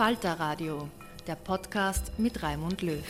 Falter Radio, der Podcast mit Raimund Löw.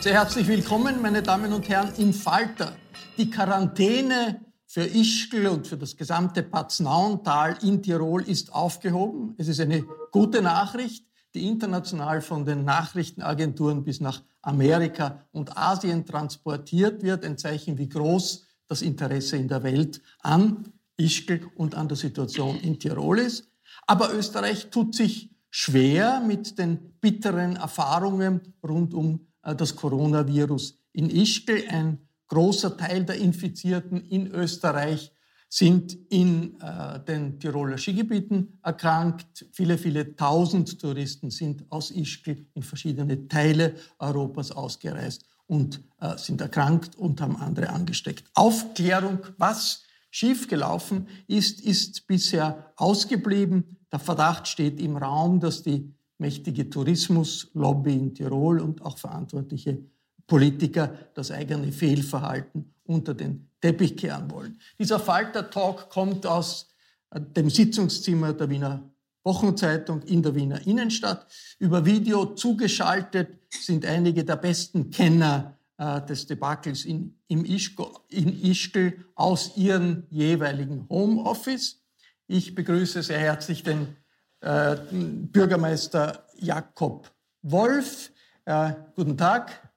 Sehr herzlich willkommen, meine Damen und Herren, im Falter. Die Quarantäne für Ischgl und für das gesamte Paznauntal in Tirol ist aufgehoben. Es ist eine gute Nachricht, die international von den Nachrichtenagenturen bis nach Amerika und Asien transportiert wird. Ein Zeichen, wie groß das Interesse in der Welt an Ischgl und an der Situation in Tirol ist. Aber Österreich tut sich schwer mit den bitteren Erfahrungen rund um äh, das Coronavirus. In Ischgl ein großer Teil der Infizierten in Österreich sind in äh, den Tiroler Skigebieten erkrankt. Viele, viele tausend Touristen sind aus Ischgl in verschiedene Teile Europas ausgereist und äh, sind erkrankt und haben andere angesteckt. Aufklärung, was schiefgelaufen ist, ist bisher ausgeblieben. Der Verdacht steht im Raum, dass die mächtige Tourismuslobby in Tirol und auch verantwortliche Politiker das eigene Fehlverhalten unter den Teppich kehren wollen. Dieser Falter-Talk kommt aus äh, dem Sitzungszimmer der Wiener Wochenzeitung in der Wiener Innenstadt. Über Video zugeschaltet sind einige der besten Kenner äh, des Debakels in, im Ischgl, in Ischgl aus ihrem jeweiligen Homeoffice. Ich begrüße sehr herzlich den äh, Bürgermeister Jakob Wolf. Äh, guten Tag.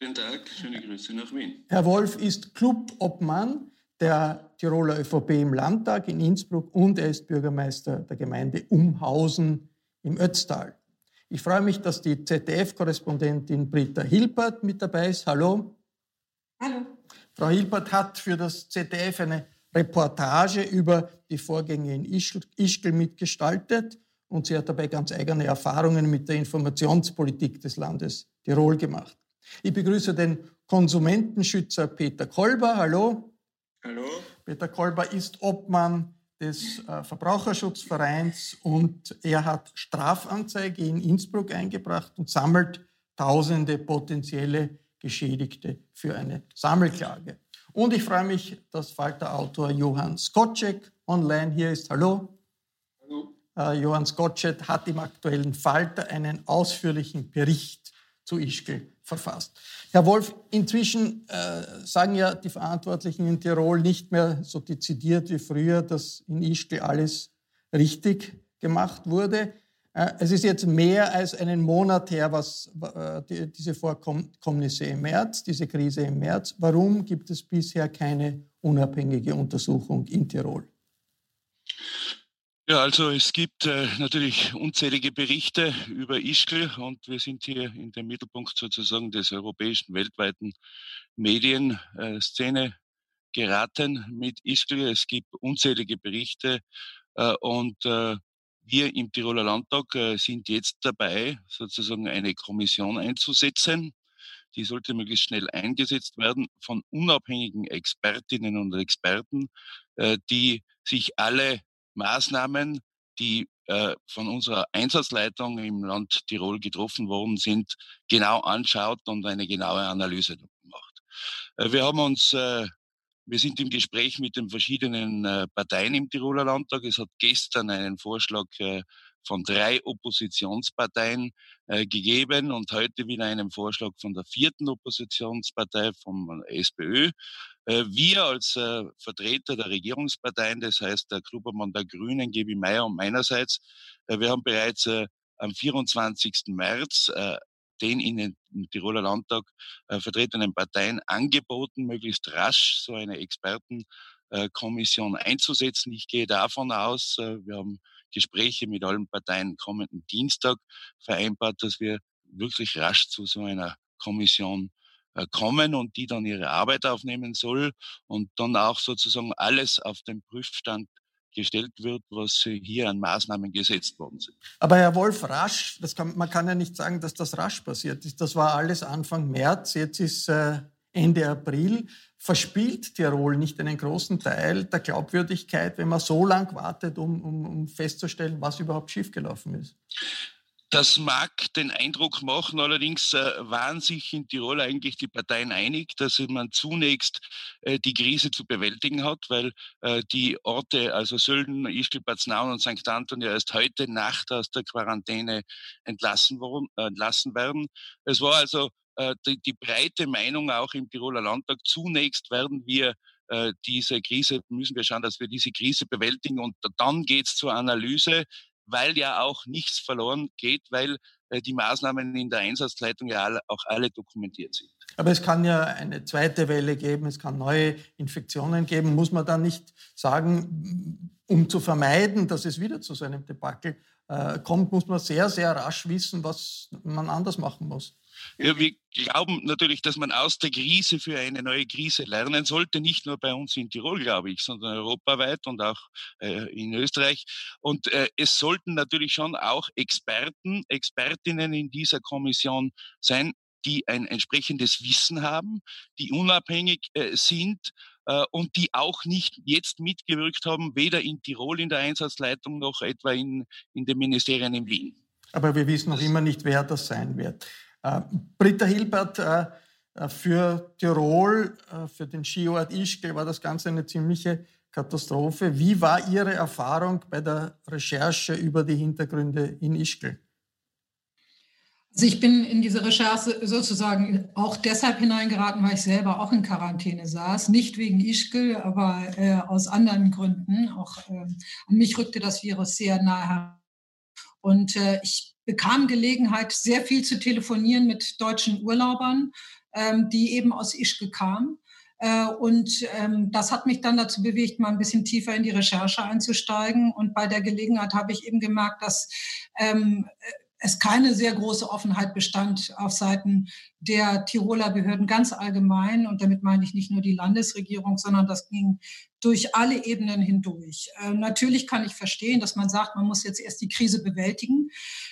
Guten Tag, schöne Grüße nach Wien. Herr Wolf ist Clubobmann der Tiroler ÖVP im Landtag in Innsbruck und er ist Bürgermeister der Gemeinde Umhausen im Ötztal. Ich freue mich, dass die ZDF-Korrespondentin Britta Hilpert mit dabei ist. Hallo. Hallo. Frau Hilpert hat für das ZDF eine Reportage über die Vorgänge in Ischgl mitgestaltet und sie hat dabei ganz eigene Erfahrungen mit der Informationspolitik des Landes Tirol gemacht. Ich begrüße den Konsumentenschützer Peter Kolber. Hallo. Hallo. Peter Kolber ist Obmann des äh, Verbraucherschutzvereins und er hat Strafanzeige in Innsbruck eingebracht und sammelt tausende potenzielle Geschädigte für eine Sammelklage. Und ich freue mich, dass Falter-Autor Johann Skocek online hier ist. Hallo. Hallo. Äh, Johann Skocek hat im aktuellen Falter einen ausführlichen Bericht zu Ischgl verfasst. Herr Wolf, inzwischen äh, sagen ja die Verantwortlichen in Tirol nicht mehr so dezidiert wie früher, dass in Ischgl alles richtig gemacht wurde. Äh, es ist jetzt mehr als einen Monat her, was äh, die, diese Vorkommnisse im März, diese Krise im März. Warum gibt es bisher keine unabhängige Untersuchung in Tirol? Ja, also es gibt äh, natürlich unzählige Berichte über Ischgl und wir sind hier in dem Mittelpunkt sozusagen des europäischen weltweiten Medienszene geraten mit Ischgl. Es gibt unzählige Berichte äh, und äh, wir im Tiroler Landtag äh, sind jetzt dabei, sozusagen eine Kommission einzusetzen. Die sollte möglichst schnell eingesetzt werden von unabhängigen Expertinnen und Experten, äh, die sich alle Maßnahmen, die äh, von unserer Einsatzleitung im Land Tirol getroffen worden sind, genau anschaut und eine genaue Analyse macht. Wir haben uns wir sind im Gespräch mit den verschiedenen äh, Parteien im Tiroler Landtag. Es hat gestern einen Vorschlag äh, von drei Oppositionsparteien äh, gegeben und heute wieder einen Vorschlag von der vierten Oppositionspartei, vom SPÖ. wir als Vertreter der Regierungsparteien, das heißt der Klubbermann der Grünen, Gebi Meyer und meinerseits, wir haben bereits am 24. März den in den Tiroler Landtag äh, vertretenen Parteien angeboten, möglichst rasch so eine Expertenkommission äh, einzusetzen. Ich gehe davon aus, äh, wir haben Gespräche mit allen Parteien kommenden Dienstag vereinbart, dass wir wirklich rasch zu so einer Kommission kommen und die dann ihre Arbeit aufnehmen soll und dann auch sozusagen alles auf den Prüfstand gestellt wird, was hier an Maßnahmen gesetzt worden sind. Aber Herr Wolf, rasch, kann, man kann ja nicht sagen, dass das rasch passiert ist. Das war alles Anfang März, jetzt ist äh, Ende April. Verspielt Tirol nicht einen großen Teil der Glaubwürdigkeit, wenn man so lang wartet, um, um, um festzustellen, was überhaupt schiefgelaufen ist? Das mag den Eindruck machen, allerdings äh, waren sich in Tirol eigentlich die Parteien einig, dass man zunächst äh, die Krise zu bewältigen hat, weil äh, die Orte, also Sölden, Ischgl, Baznaun und St. Anton ja erst heute Nacht aus der Quarantäne entlassen, worden, entlassen werden. Es war also die, die breite Meinung auch im Tiroler Landtag, zunächst werden wir diese Krise, müssen wir schauen, dass wir diese Krise bewältigen und dann geht's zur Analyse, weil ja auch nichts verloren geht, weil äh, die Maßnahmen in der Einsatzleitung ja auch alle dokumentiert sind. Aber es kann ja eine zweite Welle geben, es kann neue Infektionen geben. Muss man dann nicht sagen, um zu vermeiden, dass es wieder zu so einem Debakel äh, kommt, muss man sehr, sehr rasch wissen, was man anders machen muss? Ja, wir glauben natürlich, dass man aus der Krise für eine neue Krise lernen sollte, nicht nur bei uns in Tirol, glaube ich, sondern europaweit und auch äh, in Österreich. Und äh, es sollten natürlich schon auch Experten, Expertinnen in dieser Kommission sein, die ein entsprechendes Wissen haben, die unabhängig äh, sind äh, und die auch nicht jetzt mitgewirkt haben, weder in Tirol in der Einsatzleitung noch etwa in, in den Ministerien in Wien. Aber wir wissen noch immer nicht, wer das sein wird. Äh, Britta Hilbert, äh, äh, für Tirol, für den Skiort Ischgl war das Ganze eine ziemliche Katastrophe. Wie war Ihre Erfahrung bei der Recherche über die Hintergründe in Ischgl? Also ich bin in diese Recherche sozusagen auch deshalb hineingeraten, weil ich selber auch in Quarantäne saß. Nicht wegen Ischgl, aber äh, aus anderen Gründen. Auch äh, an mich rückte das Virus sehr nahe heran. Und äh, ich bekam Gelegenheit, sehr viel zu telefonieren mit deutschen Urlaubern, ähm, die eben aus Ischke kamen. Äh, und ähm, das hat mich dann dazu bewegt, mal ein bisschen tiefer in die Recherche einzusteigen. Und bei der Gelegenheit habe ich eben gemerkt, dass ähm, es keine sehr große Offenheit bestand auf Seiten der Tiroler Behörden ganz allgemein. Und damit meine ich nicht nur die Landesregierung, sondern das ging durch alle Ebenen hindurch. Äh, natürlich kann ich verstehen, dass man sagt, man muss jetzt erst die Krise bewältigen.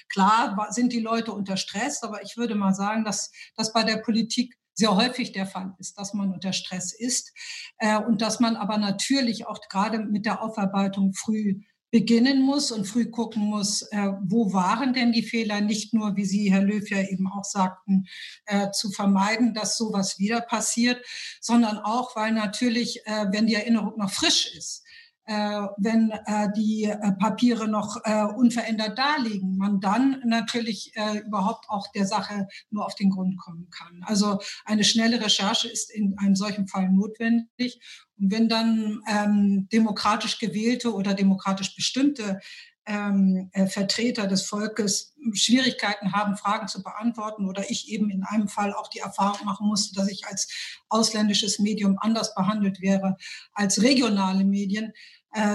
Klar sind die Leute unter Stress, aber ich würde mal sagen, dass das bei der Politik sehr häufig der Fall ist, dass man unter Stress ist äh, und dass man aber natürlich auch gerade mit der Aufarbeitung früh beginnen muss und früh gucken muss, äh, wo waren denn die Fehler, nicht nur, wie Sie, Herr Löw, ja eben auch sagten, äh, zu vermeiden, dass sowas wieder passiert, sondern auch, weil natürlich, äh, wenn die Erinnerung noch frisch ist, wenn äh, die äh, Papiere noch äh, unverändert darliegen, man dann natürlich äh, überhaupt auch der Sache nur auf den Grund kommen kann. Also eine schnelle Recherche ist in einem solchen Fall notwendig. Und wenn dann ähm, demokratisch gewählte oder demokratisch bestimmte ähm, äh, Vertreter des Volkes Schwierigkeiten haben, Fragen zu beantworten oder ich eben in einem Fall auch die Erfahrung machen musste, dass ich als ausländisches Medium anders behandelt wäre als regionale Medien, äh,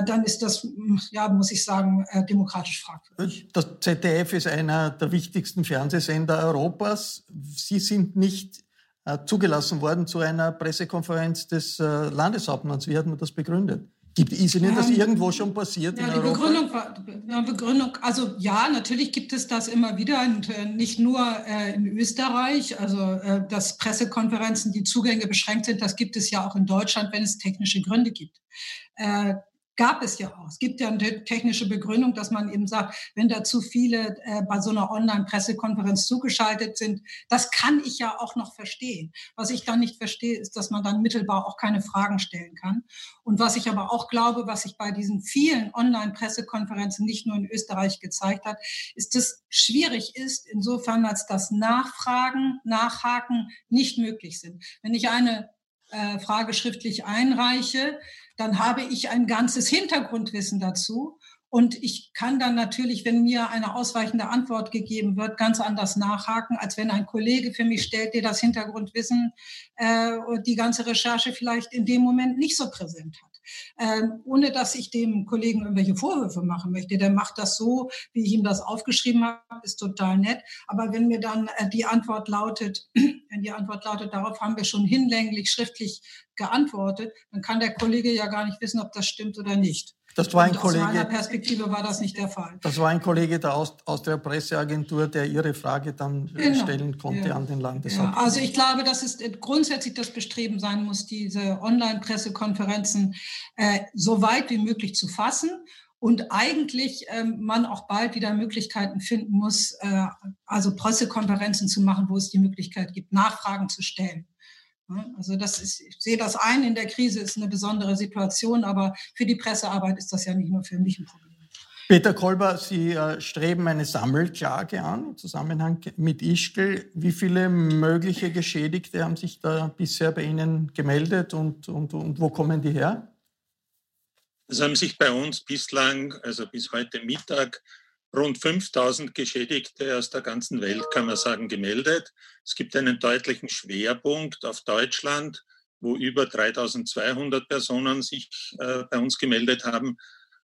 dann ist das, ja, muss ich sagen, äh, demokratisch fragwürdig. Das ZDF ist einer der wichtigsten Fernsehsender Europas. Sie sind nicht äh, zugelassen worden zu einer Pressekonferenz des äh, Landeshauptmanns. Wie hat man das begründet? Gibt, ist Ihnen das ähm, irgendwo schon passiert ja, in die Europa? Begründung Begründung, also ja, natürlich gibt es das immer wieder und äh, nicht nur äh, in Österreich, also äh, dass Pressekonferenzen, die Zugänge beschränkt sind, das gibt es ja auch in Deutschland, wenn es technische Gründe gibt. Gab es ja auch. Es gibt ja eine technische Begründung, dass man eben sagt, wenn da zu viele äh, bei so einer Online-Pressekonferenz zugeschaltet sind, das kann ich ja auch noch verstehen. Was ich dann nicht verstehe, ist, dass man dann mittelbar auch keine Fragen stellen kann. Und was ich aber auch glaube, was sich bei diesen vielen Online-Pressekonferenzen nicht nur in Österreich gezeigt hat, ist, dass schwierig ist, insofern als das Nachfragen, Nachhaken nicht möglich sind. Wenn ich eine äh, Frage schriftlich einreiche, dann habe ich ein ganzes Hintergrundwissen dazu. Und ich kann dann natürlich, wenn mir eine ausweichende Antwort gegeben wird, ganz anders nachhaken, als wenn ein Kollege für mich stellt, der das Hintergrundwissen äh, und die ganze Recherche vielleicht in dem Moment nicht so präsent hat. Ähm, ohne dass ich dem Kollegen irgendwelche Vorwürfe machen möchte. Der macht das so, wie ich ihm das aufgeschrieben habe, ist total nett. Aber wenn mir dann äh, die Antwort lautet, wenn die Antwort lautet, darauf haben wir schon hinlänglich schriftlich geantwortet, dann kann der Kollege ja gar nicht wissen, ob das stimmt oder nicht. Das war ein Kollege. Aus meiner Perspektive war das nicht der Fall. Das war ein Kollege der aus, aus der Presseagentur, der Ihre Frage dann äh, genau. stellen konnte ja. an den Landeshauptmann. Ja, also ich glaube, dass es grundsätzlich das Bestreben sein muss, diese Online-Pressekonferenzen äh, so weit wie möglich zu fassen und eigentlich ähm, man auch bald wieder Möglichkeiten finden muss, äh, also Pressekonferenzen zu machen, wo es die Möglichkeit gibt, Nachfragen zu stellen. Also das ist, ich sehe das ein, in der Krise ist eine besondere Situation, aber für die Pressearbeit ist das ja nicht nur für mich ein Problem. Peter Kolber, Sie äh, streben eine Sammelklage an im Zusammenhang mit Ischgl. Wie viele mögliche Geschädigte haben sich da bisher bei Ihnen gemeldet und, und, und wo kommen die her? Es haben sich bei uns bislang, also bis heute Mittag, rund 5000 Geschädigte aus der ganzen Welt, kann man sagen, gemeldet. Es gibt einen deutlichen Schwerpunkt auf Deutschland, wo über 3200 Personen sich äh, bei uns gemeldet haben.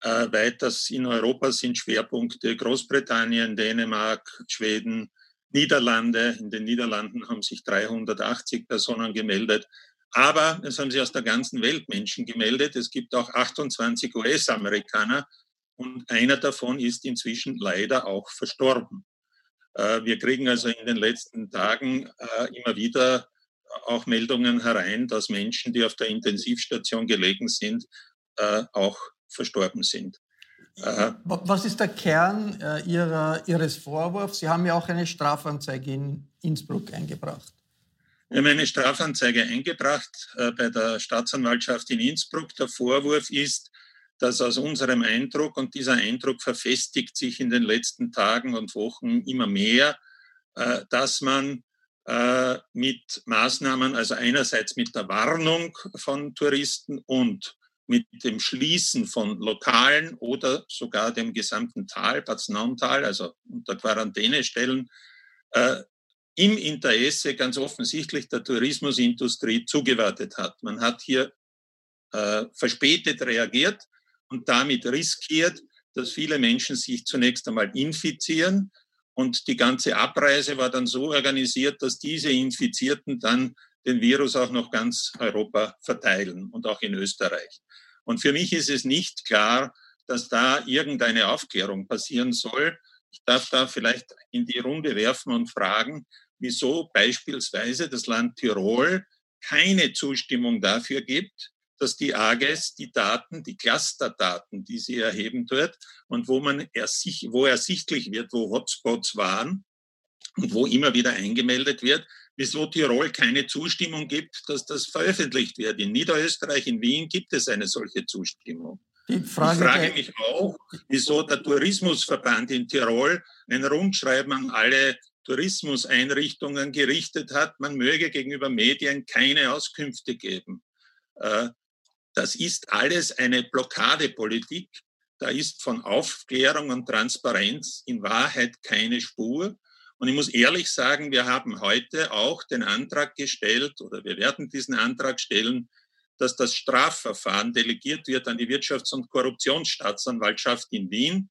Äh, weiters in Europa sind Schwerpunkte Großbritannien, Dänemark, Schweden, Niederlande. In den Niederlanden haben sich 380 Personen gemeldet. Aber es haben sich aus der ganzen Welt Menschen gemeldet. Es gibt auch 28 US-Amerikaner, und einer davon ist inzwischen leider auch verstorben. Äh, wir kriegen also in den letzten Tagen äh, immer wieder auch Meldungen herein, dass Menschen, die auf der Intensivstation gelegen sind, äh, auch verstorben sind. Was ist der Kern Ihrer, Ihres Vorwurfs? Sie haben ja auch eine Strafanzeige in Innsbruck eingebracht. Wir haben eine Strafanzeige eingebracht bei der Staatsanwaltschaft in Innsbruck. Der Vorwurf ist, dass aus unserem Eindruck, und dieser Eindruck verfestigt sich in den letzten Tagen und Wochen immer mehr, äh, dass man äh, mit Maßnahmen, also einerseits mit der Warnung von Touristen und mit dem Schließen von Lokalen oder sogar dem gesamten Tal, Bad Snauntal, also unter Quarantänestellen, äh, im Interesse ganz offensichtlich der Tourismusindustrie zugewartet hat. Man hat hier äh, verspätet reagiert und damit riskiert, dass viele Menschen sich zunächst einmal infizieren. Und die ganze Abreise war dann so organisiert, dass diese Infizierten dann den Virus auch noch ganz Europa verteilen und auch in Österreich. Und für mich ist es nicht klar, dass da irgendeine Aufklärung passieren soll. Ich darf da vielleicht in die Runde werfen und fragen, wieso beispielsweise das Land Tirol keine Zustimmung dafür gibt, dass die AGES die Daten, die Clusterdaten, die sie erheben dort und wo man ersich, wo ersichtlich wird, wo Hotspots waren und wo immer wieder eingemeldet wird, wieso Tirol keine Zustimmung gibt, dass das veröffentlicht wird. In Niederösterreich, in Wien gibt es eine solche Zustimmung. ich frage mich auch, wieso der Tourismusverband in Tirol ein Rundschreiben an alle Tourismuseinrichtungen gerichtet hat, man möge gegenüber Medien keine Auskünfte geben. Äh, das ist alles eine Blockadepolitik, da ist von Aufklärung und Transparenz in Wahrheit keine Spur. Und ich muss ehrlich sagen, wir haben heute auch den Antrag gestellt oder wir werden diesen Antrag stellen, dass das Strafverfahren delegiert wird an die Wirtschafts- und Korruptionsstaatsanwaltschaft in Wien,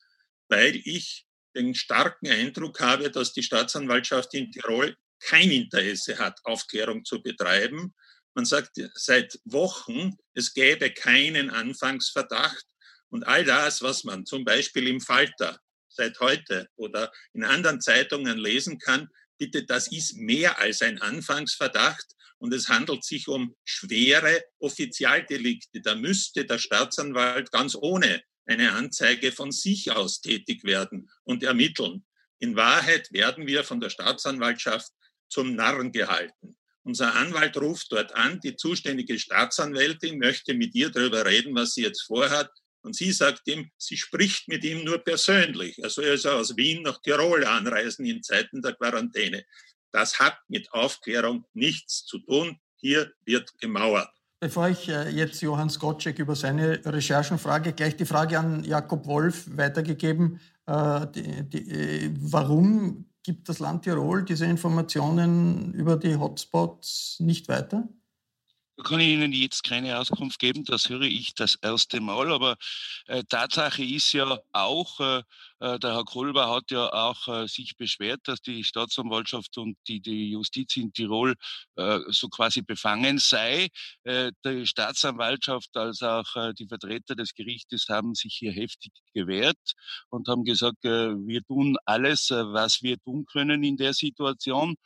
weil ich den starken Eindruck habe, dass die Staatsanwaltschaft in Tirol kein Interesse hat, Aufklärung zu betreiben. Man sagt seit Wochen, es gäbe keinen Anfangsverdacht und all das, was man zum Beispiel im Falter seit heute oder in anderen Zeitungen lesen kann, bitte, das ist mehr als ein Anfangsverdacht und es handelt sich um schwere Offizialdelikte. Da müsste der Staatsanwalt ganz ohne eine Anzeige von sich aus tätig werden und ermitteln. In Wahrheit werden wir von der Staatsanwaltschaft zum Narren gehalten. Unser Anwalt ruft dort an, die zuständige Staatsanwältin möchte mit ihr darüber reden, was sie jetzt vorhat. Und sie sagt ihm, sie spricht mit ihm nur persönlich. Er soll also aus Wien nach Tirol anreisen in Zeiten der Quarantäne. Das hat mit Aufklärung nichts zu tun. Hier wird gemauert. Bevor ich äh, jetzt Johann Skocek über seine Recherchen frage, gleich die Frage an Jakob Wolf weitergegeben. Äh, die, die, äh, warum gibt das Land Tirol diese Informationen über die Hotspots nicht weiter? Da kann ich Ihnen jetzt keine Auskunft geben, das höre ich das erste Mal, aber äh, Tatsache ist ja auch, äh, äh der Herr Kolber hat ja auch äh, sich beschwert, dass die Staatsanwaltschaft und die, die Justiz in Tirol äh, so quasi befangen sei. Äh, die Staatsanwaltschaft als auch die Vertreter des Gerichtes haben sich hier heftig gewehrt und haben gesagt, wir tun alles, was wir tun können in der Situation.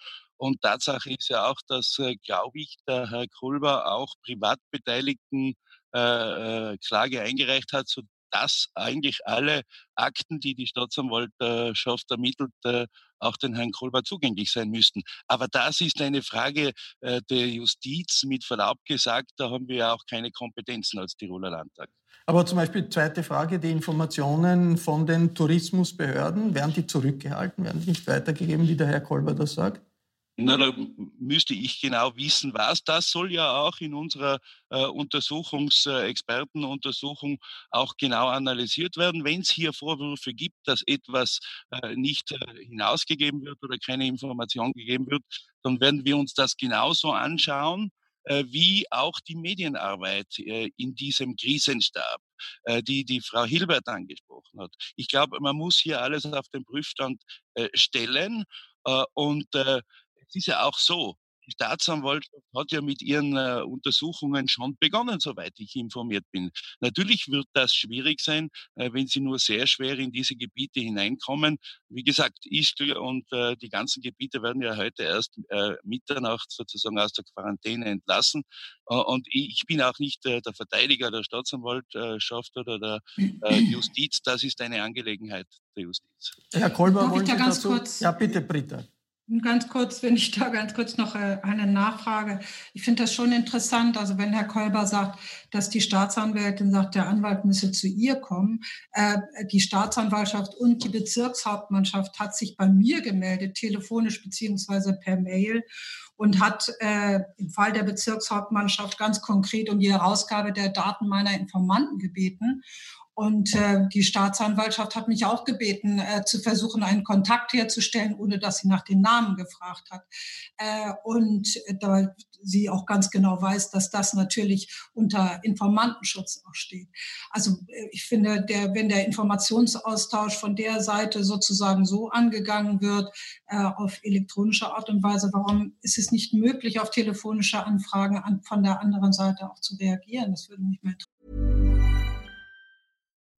Und Tatsache ist ja auch, dass, äh, glaube ich, der Herr Kulber auch Privatbeteiligten äh, äh, Klage eingereicht hat, so dass eigentlich alle Akten, die die Staatsanwaltschaft ermittelt, äh, auch den Herrn Kolber zugänglich sein müssten. Aber das ist eine Frage äh, der Justiz. Mit Verlaub gesagt, da haben wir ja auch keine Kompetenzen als Tiroler Landtag. Aber zum Beispiel zweite Frage, die Informationen von den Tourismusbehörden, werden die zurückgehalten, werden die nicht weitergegeben, wie der Herr Kolber das sagt? Na, da müsste ich genau wissen, was. Das soll ja auch in unserer äh, Untersuchungsexpertenuntersuchung äh, auch genau analysiert werden. Wenn es hier Vorwürfe gibt, dass etwas äh, nicht äh, hinausgegeben wird oder keine Information gegeben wird, dann werden wir uns das genauso anschauen äh, wie auch die Medienarbeit äh, in diesem Krisenstab, die die Frau Hilbert angesprochen hat. Ich glaube, man muss hier alles auf den Prüfstand stellen und es ist ja auch so, die Staatsanwaltschaft hat ja mit ihren äh, Untersuchungen schon begonnen, soweit ich informiert bin. Natürlich wird das schwierig sein, äh, wenn sie nur sehr schwer in diese Gebiete hineinkommen. Wie gesagt, Ischgl und äh, die ganzen Gebiete werden ja heute erst äh, Mitternacht sozusagen aus der Quarantäne entlassen. Äh, und ich bin auch nicht äh, der Verteidiger der Staatsanwaltschaft oder der äh, Justiz. Das ist eine Angelegenheit der Justiz. Herr Kolber, wollen Sie dazu? Kurz? Ja, bitte, Britta. Ganz kurz, wenn ich da ganz kurz noch äh, eine Nachfrage. Ich finde das schon interessant, also wenn Herr Kolber sagt, dass die Staatsanwältin sagt, der Anwalt müsse zu ihr kommen. Äh, die Staatsanwaltschaft und die Bezirkshauptmannschaft hat sich bei mir gemeldet, telefonisch beziehungsweise per Mail und hat äh, im Fall der Bezirkshauptmannschaft ganz konkret um die Herausgabe der Daten meiner Informanten gebeten. Und äh, die Staatsanwaltschaft hat mich auch gebeten, äh, zu versuchen, einen Kontakt herzustellen, ohne dass sie nach den Namen gefragt hat. Äh, und da sie auch ganz genau weiß, dass das natürlich unter Informantenschutz auch steht. Also äh, ich finde, der, wenn der Informationsaustausch von der Seite sozusagen so angegangen wird, äh, auf elektronische Art und Weise, warum ist es nicht möglich, auf telefonische Anfragen an, von der anderen Seite auch zu reagieren? Das würde mich mehr interessieren.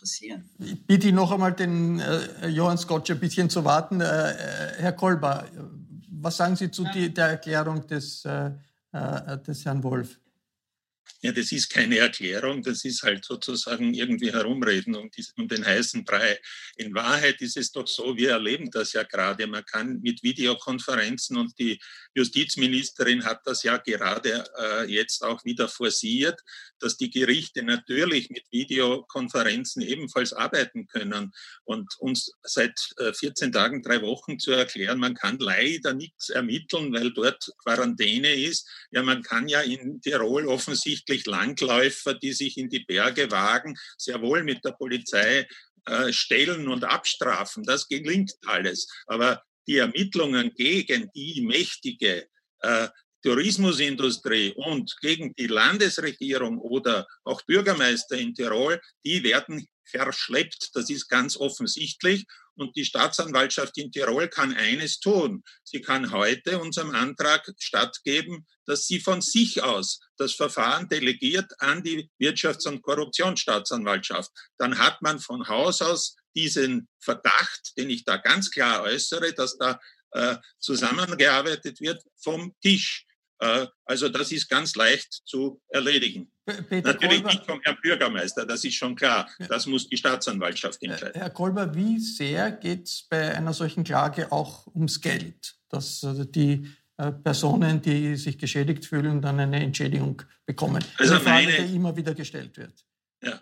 interessieren. Ich bitte noch einmal den äh, Johann Scotch ein bisschen zu warten. Äh, äh, Herr Kolber, was sagen Sie zu ja. die, der Erklärung des, äh, äh, des Herrn Wolf? Ja, das ist keine Erklärung, das ist halt sozusagen irgendwie herumreden um, diesen, um den heißen Brei. In Wahrheit ist es doch so, wir erleben das ja gerade. Man kann mit Videokonferenzen und die Justizministerin hat das ja gerade äh, jetzt auch wieder forciert, dass die Gerichte natürlich mit Videokonferenzen ebenfalls arbeiten können und uns seit äh, 14 Tagen, drei Wochen zu erklären, man kann leider nichts ermitteln, weil dort Quarantäne ist. Ja, man kann ja in Tirol offensichtlich wirklich Langläufer, die sich in die Berge wagen, sehr wohl mit der Polizei äh, stellen und abstrafen. Das gelingt alles. Aber die Ermittlungen gegen die mächtige äh, Tourismusindustrie und gegen die Landesregierung oder auch Bürgermeister in Tirol, die werden verschleppt. Das ist ganz offensichtlich. Und die Staatsanwaltschaft in Tirol kann eines tun. Sie kann heute unserem Antrag stattgeben, dass sie von sich aus das Verfahren delegiert an die Wirtschafts- und Korruptionsstaatsanwaltschaft. Dann hat man von Haus aus diesen Verdacht, den ich da ganz klar äußere, dass da äh, zusammengearbeitet wird, vom Tisch. Äh, also das ist ganz leicht zu erledigen. Peter Natürlich Kolber, nicht vom Herrn Bürgermeister, das ist schon klar. Das muss die Staatsanwaltschaft entscheiden. Herr Kolber, wie sehr geht es bei einer solchen Klage auch ums Geld? Dass also die äh, Personen, die sich geschädigt fühlen, dann eine Entschädigung bekommen. Also eine Frage, meine, die immer wieder gestellt wird. Ja,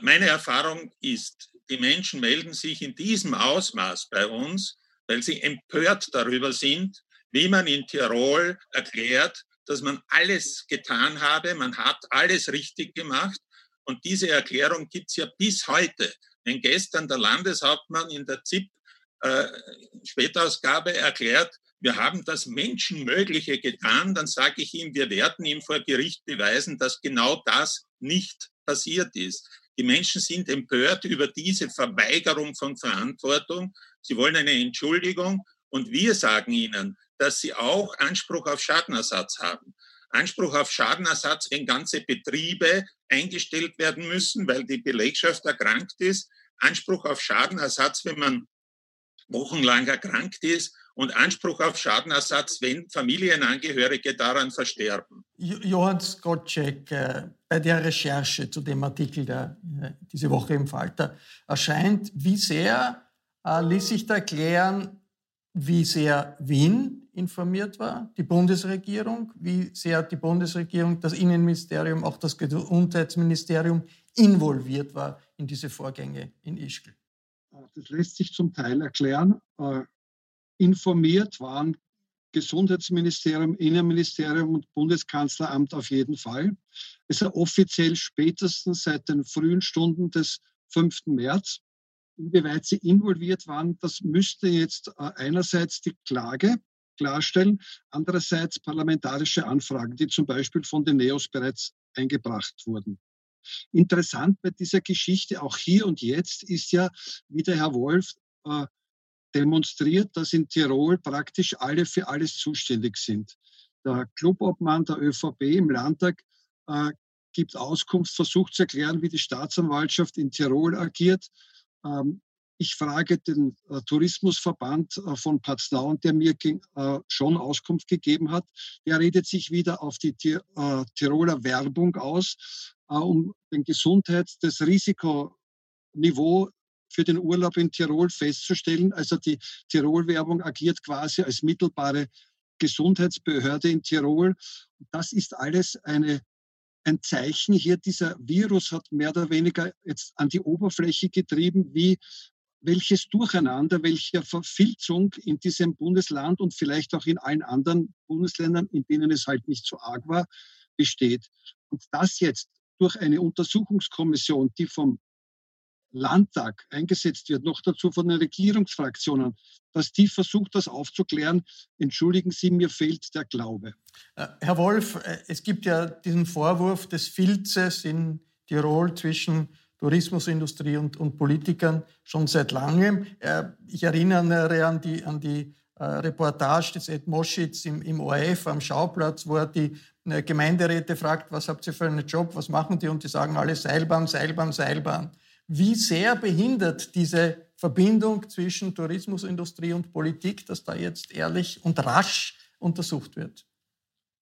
meine Erfahrung ist, die Menschen melden sich in diesem Ausmaß bei uns, weil sie empört darüber sind, wie man in Tirol erklärt, dass man alles getan habe, man hat alles richtig gemacht. Und diese Erklärung gibt es ja bis heute. Wenn gestern der Landeshauptmann in der ZIP äh, Spätausgabe erklärt, wir haben das Menschenmögliche getan, dann sage ich ihm, wir werden ihm vor Gericht beweisen, dass genau das nicht passiert ist. Die Menschen sind empört über diese Verweigerung von Verantwortung. Sie wollen eine Entschuldigung und wir sagen ihnen, dass sie auch Anspruch auf Schadenersatz haben. Anspruch auf Schadenersatz, wenn ganze Betriebe eingestellt werden müssen, weil die Belegschaft erkrankt ist. Anspruch auf Schadenersatz, wenn man wochenlang erkrankt ist und Anspruch auf Schadenersatz, wenn Familienangehörige daran versterben. Johann Skotschek, äh, bei der Recherche zu dem Artikel, der äh, diese Woche im Falter erscheint, wie sehr äh, ließ sich da erklären, wie sehr Wien informiert war, die Bundesregierung, wie sehr die Bundesregierung, das Innenministerium, auch das Gesundheitsministerium involviert war in diese Vorgänge in Ischgl. Das lässt sich zum Teil erklären. Äh, informiert waren Gesundheitsministerium, Innenministerium und Bundeskanzleramt auf jeden Fall. Es ist offiziell spätestens seit den frühen Stunden des 5. März. Inwieweit sie involviert waren, das müsste jetzt äh, einerseits die Klage klarstellen. Andererseits parlamentarische Anfragen, die zum Beispiel von den NEOS bereits eingebracht wurden. Interessant bei dieser Geschichte auch hier und jetzt ist ja, wie der Herr Wolf äh, demonstriert, dass in Tirol praktisch alle für alles zuständig sind. Der Clubobmann der ÖVP im Landtag äh, gibt Auskunft, versucht zu erklären, wie die Staatsanwaltschaft in Tirol agiert. Ähm, ich frage den äh, Tourismusverband äh, von Paznau, der mir äh, schon Auskunft gegeben hat. Der redet sich wieder auf die Tir äh, Tiroler Werbung aus, äh, um den Gesundheits-, das Risikoniveau für den Urlaub in Tirol festzustellen. Also die Tirol-Werbung agiert quasi als mittelbare Gesundheitsbehörde in Tirol. Das ist alles eine ein Zeichen hier, dieser Virus hat mehr oder weniger jetzt an die Oberfläche getrieben, wie welches Durcheinander, welche Verfilzung in diesem Bundesland und vielleicht auch in allen anderen Bundesländern, in denen es halt nicht so arg war, besteht. Und das jetzt durch eine Untersuchungskommission, die vom Landtag eingesetzt wird, noch dazu von den Regierungsfraktionen, dass die versucht, das aufzuklären. Entschuldigen Sie, mir fehlt der Glaube. Äh, Herr Wolf, äh, es gibt ja diesen Vorwurf des Filzes in Tirol zwischen Tourismusindustrie und, und Politikern schon seit langem. Äh, ich erinnere an die, an die äh, Reportage des Ed Moschitz im, im ORF am Schauplatz, wo er die äh, Gemeinderäte fragt, was habt ihr für einen Job, was machen die? Und die sagen alle Seilbahn, Seilbahn, Seilbahn. Wie sehr behindert diese Verbindung zwischen Tourismusindustrie und Politik, dass da jetzt ehrlich und rasch untersucht wird?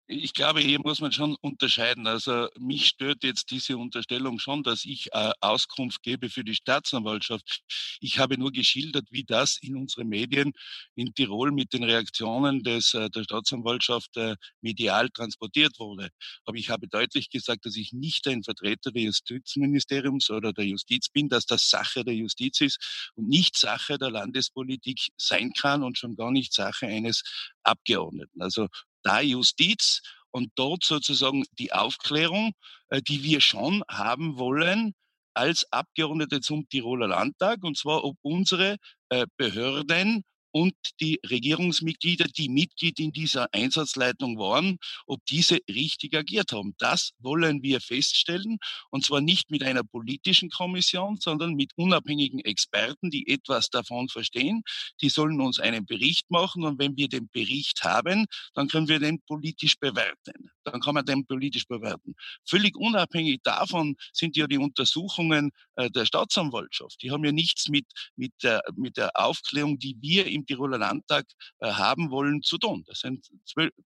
Ich glaube, hier muss man schon unterscheiden. Also mich stört jetzt diese Unterstellung schon, dass ich äh, Auskunft gebe für die Staatsanwaltschaft. Ich habe nur geschildert, wie das in unseren Medien in Tirol mit den Reaktionen des, äh, der Staatsanwaltschaft äh, medial transportiert wurde. Aber ich habe deutlich gesagt, dass ich nicht ein Vertreter des Justizministeriums oder der Justiz bin, dass das Sache der Justiz ist und nicht Sache der Landespolitik sein kann und schon gar nicht Sache eines Abgeordneten. Also da Justiz und dort sozusagen die Aufklärung, äh, die wir schon haben wollen als Abgeordnete zum Tiroler Landtag, und zwar ob unsere äh, Behörden und die Regierungsmitglieder, die Mitglied in dieser Einsatzleitung waren, ob diese richtig agiert haben. Das wollen wir feststellen, und zwar nicht mit einer politischen Kommission, sondern mit unabhängigen Experten, die etwas davon verstehen. Die sollen uns einen Bericht machen, und wenn wir den Bericht haben, dann können wir den politisch bewerten. Dann kann man den politisch bewerten. Völlig unabhängig davon sind ja die Untersuchungen äh, der Staatsanwaltschaft. Die haben ja nichts mit, mit, der, mit der Aufklärung, die wir im Tiroler Landtag äh, haben wollen, zu tun. Das sind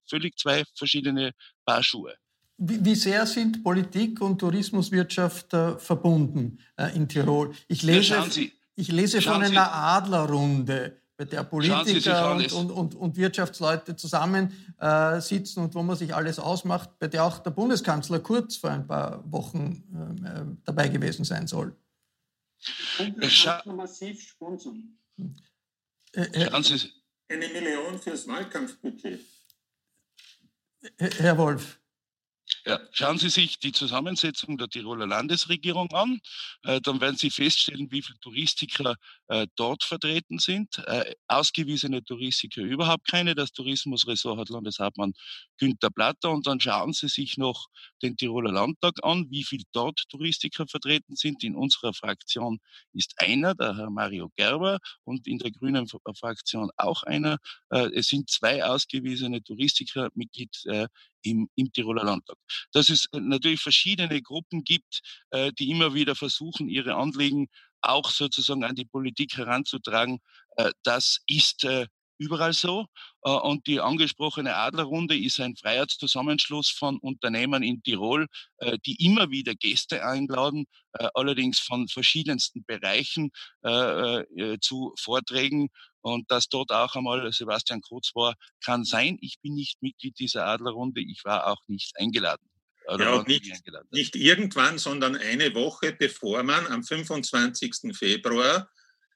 völlig zwei verschiedene Paar Schuhe. Wie, sehr sind Politik und Tourismuswirtschaft äh, verbunden äh, in Tirol? Ich lese, ja, Sie, ich lese von einer Sie, Adlerrunde bei der Politiker und, und, und, und, Wirtschaftsleute zusammensitzen und wo man sich alles ausmacht, bei der auch der Bundeskanzler Kurz vor ein paar Wochen ähm, äh, dabei gewesen sein soll. Und wir massiv sponsern. Eine Million fürs Wahlkampfbudget. Herr Wolf. Ja, schauen Sie sich die Zusammensetzung der Tiroler Landesregierung an. Äh, dann werden Sie feststellen, wie viele Touristiker äh, dort vertreten sind. Äh, ausgewiesene Touristiker überhaupt keine. Das Tourismusressort hat Landeshauptmann Günter Platter. Und dann schauen Sie sich noch den Tiroler Landtag an, wie viele dort Touristiker vertreten sind. In unserer Fraktion ist einer, der Herr Mario Gerber, und in der Grünen Fraktion auch einer. Äh, es sind zwei ausgewiesene Touristiker Mitglied äh, im, im Tiroler Landtag. Dass es äh, natürlich verschiedene Gruppen gibt, äh, die immer wieder versuchen, ihre Anliegen auch sozusagen an die Politik heranzutragen, äh, das ist äh, überall so. Äh, und die angesprochene Adlerrunde ist ein Freiheitszusammenschluss von Unternehmen in Tirol, äh, die immer wieder Gäste einladen, allerdings von verschiedensten Bereichen zu Vorträgen und dass dort auch einmal Sebastian Kurz war, kann sein. Ich bin nicht Mitglied dieser Adlerrunde. Ich war auch nicht eingeladen. ja, und nicht, nicht irgendwann, sondern eine Woche bevor man am 25. Februar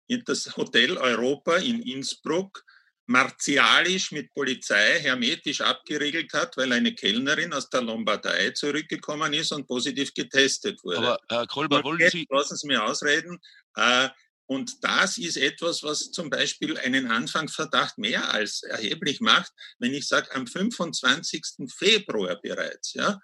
in das Hotel Europa in Innsbruck martialisch mit Polizei hermetisch abgeriegelt hat, weil eine Kellnerin aus der Lombardei zurückgekommen ist und positiv getestet wurde. Aber Herr Kolber, wollen Sie... Lassen Sie mir ausreden. Äh, und das ist etwas, was zum Beispiel einen Anfangsverdacht mehr als erheblich macht, wenn ich sage, am 25. Februar bereits, ja,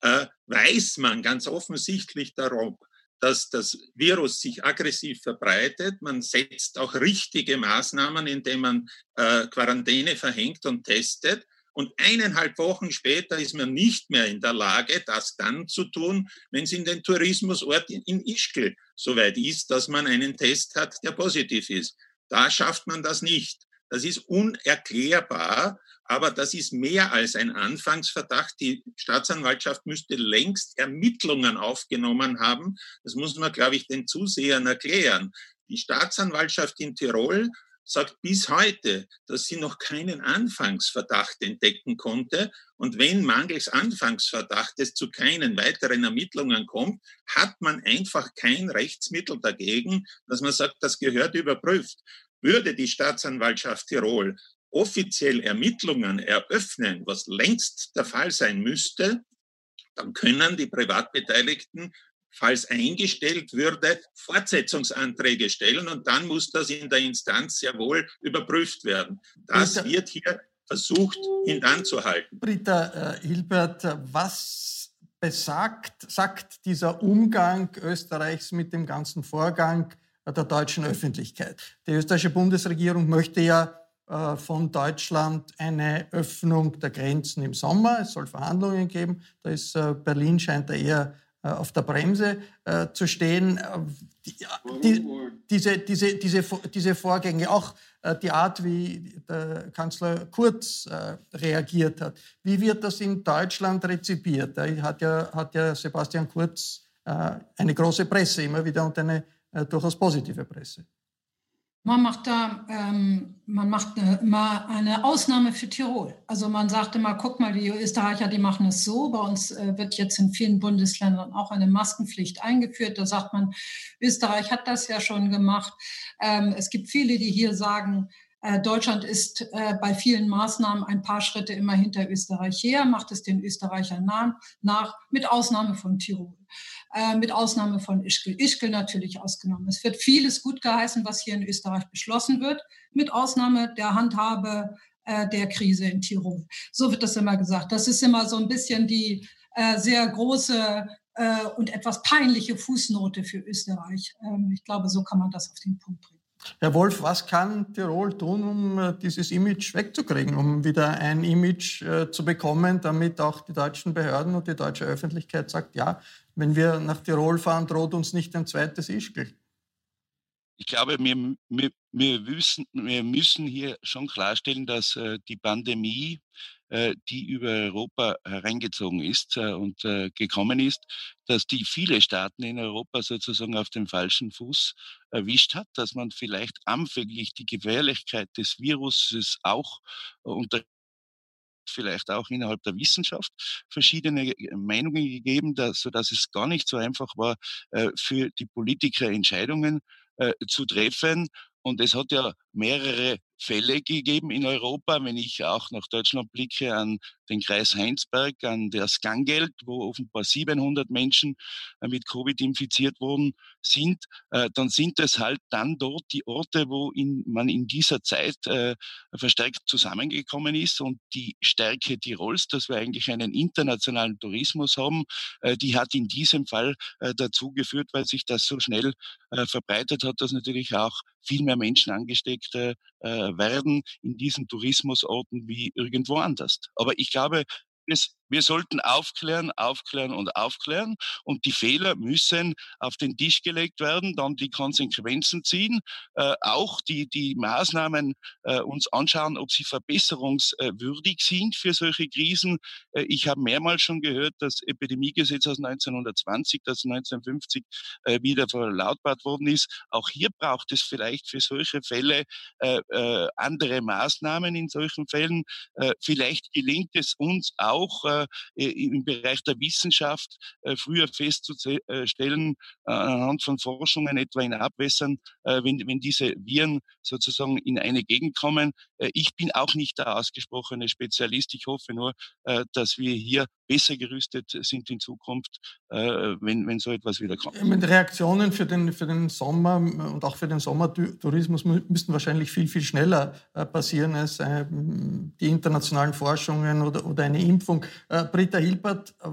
äh, weiß man ganz offensichtlich darum, dass das Virus sich aggressiv verbreitet. Man setzt auch richtige Maßnahmen, indem man äh, Quarantäne verhängt und testet. Und eineinhalb Wochen später ist man nicht mehr in der Lage, das dann zu tun, wenn es in den Tourismusort in Ischgl soweit ist, dass man einen Test hat, der positiv ist. Da schafft man das nicht. Das ist unerklärbar, aber das ist mehr als ein Anfangsverdacht. Die Staatsanwaltschaft müsste längst Ermittlungen aufgenommen haben. Das muss man, glaube ich, den Zusehern erklären. Die Staatsanwaltschaft in Tirol sagt bis heute, dass sie noch keinen Anfangsverdacht entdecken konnte. Und wenn mangels Anfangsverdachtes zu keinen weiteren Ermittlungen kommt, hat man einfach kein Rechtsmittel dagegen, dass man sagt, das gehört überprüft. Würde die Staatsanwaltschaft Tirol offiziell Ermittlungen eröffnen, was längst der Fall sein müsste, dann können die Privatbeteiligten falls eingestellt würde, Fortsetzungsanträge stellen und dann muss das in der Instanz sehr wohl überprüft werden. Das Britta, wird hier versucht hintanzuhalten. Britta äh, Hilbert, was besagt, sagt dieser Umgang Österreichs mit dem ganzen Vorgang der deutschen Öffentlichkeit? Die österreichische Bundesregierung möchte ja äh, von Deutschland eine Öffnung der Grenzen im Sommer. Es soll Verhandlungen geben. Da ist äh, Berlin scheint da eher äh, auf der Bremse zu stehen. Die, die, diese, diese, diese, diese Vorgänge, auch die Art, wie der Kanzler Kurz reagiert hat. Wie wird das in Deutschland rezipiert? Da hat ja, hat ja Sebastian Kurz eine große Presse immer wieder und eine durchaus positive Presse. Man macht da, ähm, man macht eine, mal eine Ausnahme für Tirol. Also man sagte mal, guck mal, die Österreicher, die machen es so. Bei uns äh, wird jetzt in vielen Bundesländern auch eine Maskenpflicht eingeführt. Da sagt man, Österreich hat das ja schon gemacht. Ähm, es gibt viele, die hier sagen, äh, Deutschland ist äh, bei vielen Maßnahmen ein paar Schritte immer hinter Österreich her, macht es den Österreichern nach, mit Ausnahme von Tirol. Äh, mit Ausnahme von Ischgl. Ischgl natürlich ausgenommen. Es wird vieles gut geheißen, was hier in Österreich beschlossen wird, mit Ausnahme der Handhabe äh, der Krise in Tirol. So wird das immer gesagt. Das ist immer so ein bisschen die äh, sehr große äh, und etwas peinliche Fußnote für Österreich. Ähm, ich glaube, so kann man das auf den Punkt bringen. Herr Wolf, was kann Tirol tun, um äh, dieses Image wegzukriegen, um wieder ein Image äh, zu bekommen, damit auch die deutschen Behörden und die deutsche Öffentlichkeit sagt, ja, wenn wir nach Tirol fahren, droht uns nicht ein zweites Ischgl? Ich glaube, wir, wir, wir, müssen, wir müssen hier schon klarstellen, dass äh, die Pandemie, die über Europa hereingezogen ist äh, und äh, gekommen ist, dass die viele Staaten in Europa sozusagen auf dem falschen Fuß erwischt hat, dass man vielleicht anfänglich die Gefährlichkeit des Viruses auch unter vielleicht auch innerhalb der Wissenschaft verschiedene äh, Meinungen gegeben, dass, sodass es gar nicht so einfach war, äh, für die Politiker Entscheidungen äh, zu treffen. Und es hat ja mehrere Fälle gegeben in Europa, wenn ich auch nach Deutschland blicke, an den Kreis Heinsberg, an das Gangeld, wo offenbar 700 Menschen äh, mit Covid infiziert worden sind, äh, dann sind es halt dann dort die Orte, wo in, man in dieser Zeit äh, verstärkt zusammengekommen ist und die Stärke Tirols, dass wir eigentlich einen internationalen Tourismus haben, äh, die hat in diesem Fall äh, dazu geführt, weil sich das so schnell äh, verbreitet hat, dass natürlich auch viel mehr Menschen angesteckt äh, werden in diesen Tourismusorten wie irgendwo anders. Aber ich glaube, es wir sollten aufklären, aufklären und aufklären. Und die Fehler müssen auf den Tisch gelegt werden, dann die Konsequenzen ziehen, äh, auch die, die Maßnahmen äh, uns anschauen, ob sie verbesserungswürdig sind für solche Krisen. Äh, ich habe mehrmals schon gehört, das Epidemiegesetz aus 1920, das 1950 äh, wieder verlautbart worden ist. Auch hier braucht es vielleicht für solche Fälle äh, äh, andere Maßnahmen in solchen Fällen. vielleicht gelingt es uns auch, äh, im Bereich der Wissenschaft äh, früher festzustellen, äh, anhand von Forschungen, etwa in Abwässern, wenn, wenn diese Viren sozusagen in eine Gegend kommen. Ich bin auch nicht der ausgesprochene Spezialist. Ich hoffe nur, dass wir hier besser gerüstet sind in Zukunft, wenn, wenn so etwas wieder kommt. Reaktionen für den, für den Sommer und auch für den Sommertourismus müssten wahrscheinlich viel, viel schneller passieren als die internationalen Forschungen oder, oder eine Impfung. Britta Hilbert, äh,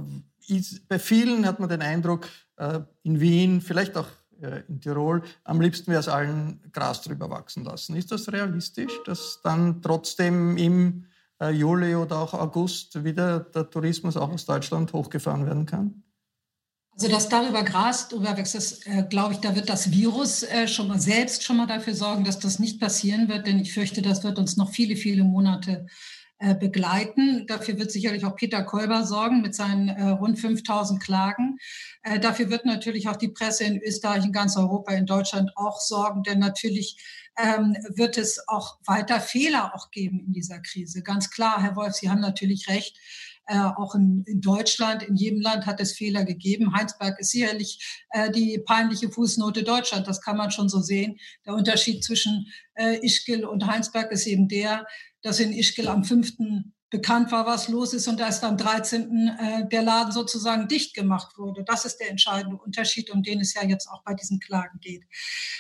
ist, bei vielen hat man den Eindruck, äh, in Wien, vielleicht auch äh, in Tirol, am liebsten wäre es allen Gras drüber wachsen lassen. Ist das realistisch, dass dann trotzdem im Juli oder auch August wieder der Tourismus auch aus Deutschland hochgefahren werden kann? Also dass darüber Gras drüber wächst, das, äh, glaube ich, da wird das Virus äh, schon mal selbst schon mal dafür sorgen, dass das nicht passieren wird, denn ich fürchte, das wird uns noch viele, viele Monate äh, begleiten. Dafür wird sicherlich auch Peter Kolber sorgen mit seinen äh, rund 5000 Klagen. Äh, dafür wird natürlich auch die Presse in Österreich, in ganz Europa, in Deutschland auch sorgen, denn natürlich ähm, wird es auch weiter Fehler auch geben in dieser Krise. Ganz klar, Herr Wolf, Sie haben natürlich recht. Äh, auch in, in, Deutschland, in jedem Land hat es Fehler gegeben. Heinsberg ist sicherlich äh, die peinliche Fußnote Deutschland. Das kann man schon so sehen. Der Unterschied zwischen äh, Ischgl und Heinsberg ist eben der, dass in Ischgl am 5. bekannt war, was los ist und erst am 13. Äh, der Laden sozusagen dicht gemacht wurde. Das ist der entscheidende Unterschied, um den es ja jetzt auch bei diesen Klagen geht.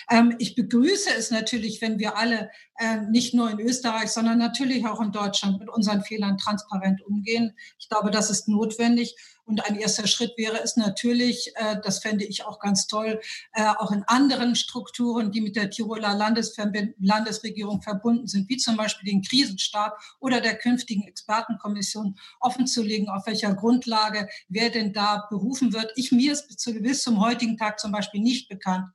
Ähm, ich begrüße es natürlich, wenn wir alle äh, nicht nur in Österreich, sondern natürlich auch in Deutschland mit unseren Fehlern transparent umgehen. Ich glaube, das ist notwendig. Und ein erster Schritt wäre es natürlich, äh, das fände ich auch ganz toll, äh, auch in anderen Strukturen, die mit der Tiroler Landesregierung verbunden sind, wie zum Beispiel den Krisenstab oder der künftigen Expertenkommission, offenzulegen, auf welcher Grundlage, wer denn da berufen wird. Ich, mir ist bis zum heutigen Tag zum Beispiel nicht bekannt,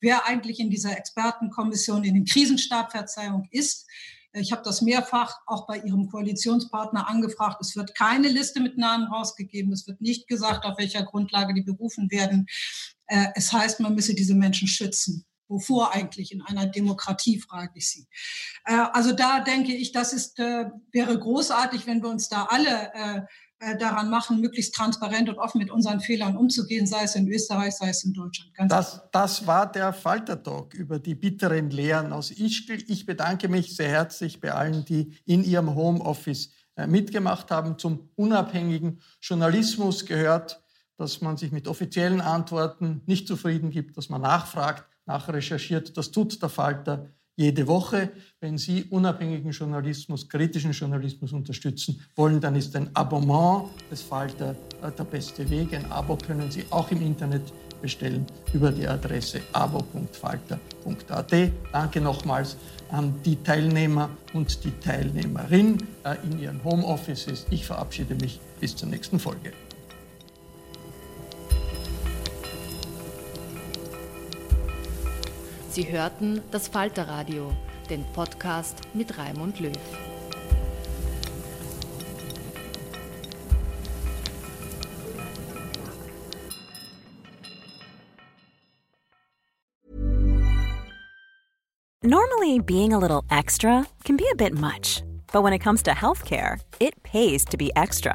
wer eigentlich in dieser Expertenkommission, in den Krisenstab, Verzeihung, ist. Ich habe das mehrfach auch bei Ihrem Koalitionspartner angefragt. Es wird keine Liste mit Namen rausgegeben. Es wird nicht gesagt, auf welcher Grundlage die berufen werden. Äh, es heißt, man müsse diese Menschen schützen. Wovor eigentlich in einer Demokratie, frage ich Sie. Äh, also da denke ich, das ist, äh, wäre großartig, wenn wir uns da alle daran machen, möglichst transparent und offen mit unseren Fehlern umzugehen, sei es in Österreich, sei es in Deutschland. das, das war der Falter-Talk über die bitteren Lehren aus Ischgl. Ich bedanke mich sehr herzlich bei allen, die in ihrem Homeoffice mitgemacht haben. Zum unabhängigen Journalismus gehört, dass man sich mit offiziellen Antworten nicht zufrieden gibt, dass man nachfragt, nachrecherchiert. Das tut der Falter jede Woche. Wenn Sie unabhängigen Journalismus, kritischen Journalismus unterstützen wollen, dann ist ein Abonnement des Falter äh, der beste Weg. Ein Abo können Sie auch im Internet bestellen über die Adresse abo.falter.at. Danke nochmals an die Teilnehmer und die Teilnehmerin äh, in ihren Homeoffices. Ich verabschiede mich bis zur nächsten Folge. Sie hörten das Falterradio, den Podcast mit Raimund Löw. Normally, being a little extra can be a bit much, but when it comes to healthcare, it pays to be extra.